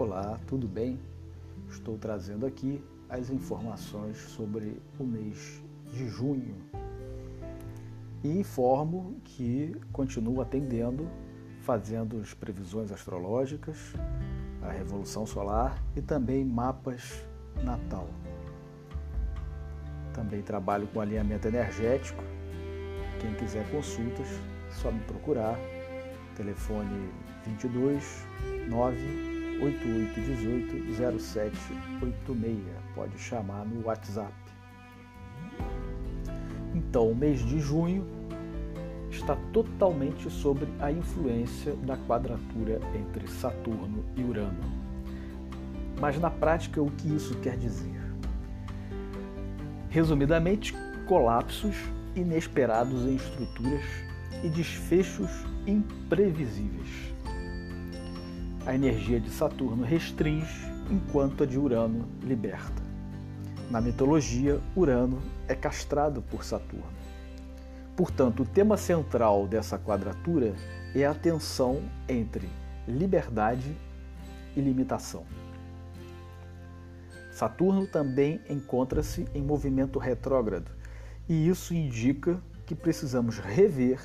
Olá, tudo bem? Estou trazendo aqui as informações sobre o mês de junho e informo que continuo atendendo, fazendo as previsões astrológicas, a revolução solar e também mapas natal. Também trabalho com alinhamento energético. Quem quiser consultas, só me procurar. Telefone 22 98818 0786. Pode chamar no WhatsApp. Então, o mês de junho está totalmente sobre a influência da quadratura entre Saturno e Urano. Mas na prática, o que isso quer dizer? Resumidamente, colapsos inesperados em estruturas e desfechos imprevisíveis. A energia de Saturno restringe, enquanto a de Urano liberta. Na mitologia, Urano é castrado por Saturno. Portanto, o tema central dessa quadratura é a tensão entre liberdade e limitação. Saturno também encontra-se em movimento retrógrado, e isso indica que precisamos rever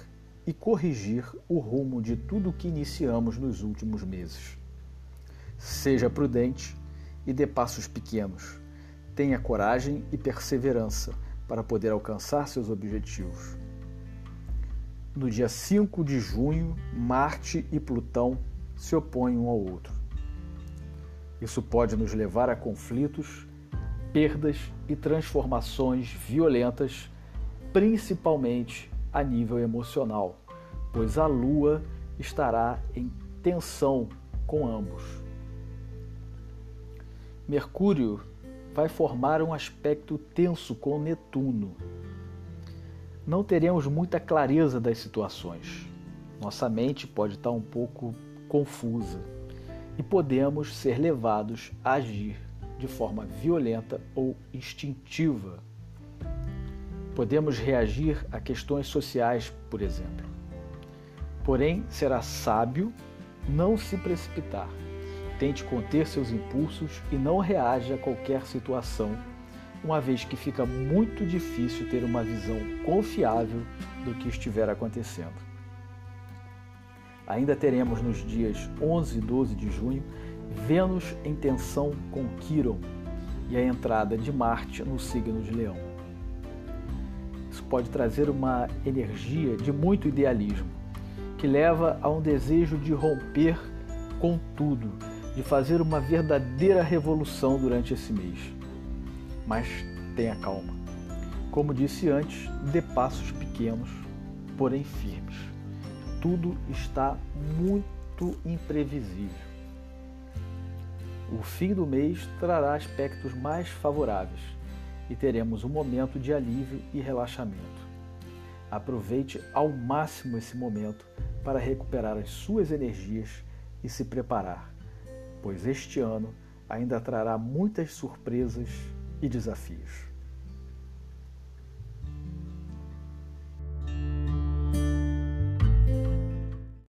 e corrigir o rumo de tudo o que iniciamos nos últimos meses. Seja prudente e dê passos pequenos. Tenha coragem e perseverança para poder alcançar seus objetivos. No dia 5 de junho, Marte e Plutão se opõem um ao outro. Isso pode nos levar a conflitos, perdas e transformações violentas, principalmente a nível emocional, pois a Lua estará em tensão com ambos. Mercúrio vai formar um aspecto tenso com Netuno. Não teremos muita clareza das situações. Nossa mente pode estar um pouco confusa e podemos ser levados a agir de forma violenta ou instintiva Podemos reagir a questões sociais, por exemplo. Porém, será sábio não se precipitar. Tente conter seus impulsos e não reaja a qualquer situação, uma vez que fica muito difícil ter uma visão confiável do que estiver acontecendo. Ainda teremos nos dias 11 e 12 de junho Vênus em tensão com Quiron e a entrada de Marte no signo de Leão. Pode trazer uma energia de muito idealismo, que leva a um desejo de romper com tudo, de fazer uma verdadeira revolução durante esse mês. Mas tenha calma. Como disse antes, dê passos pequenos, porém firmes. Tudo está muito imprevisível. O fim do mês trará aspectos mais favoráveis e teremos um momento de alívio e relaxamento. Aproveite ao máximo esse momento para recuperar as suas energias e se preparar, pois este ano ainda trará muitas surpresas e desafios.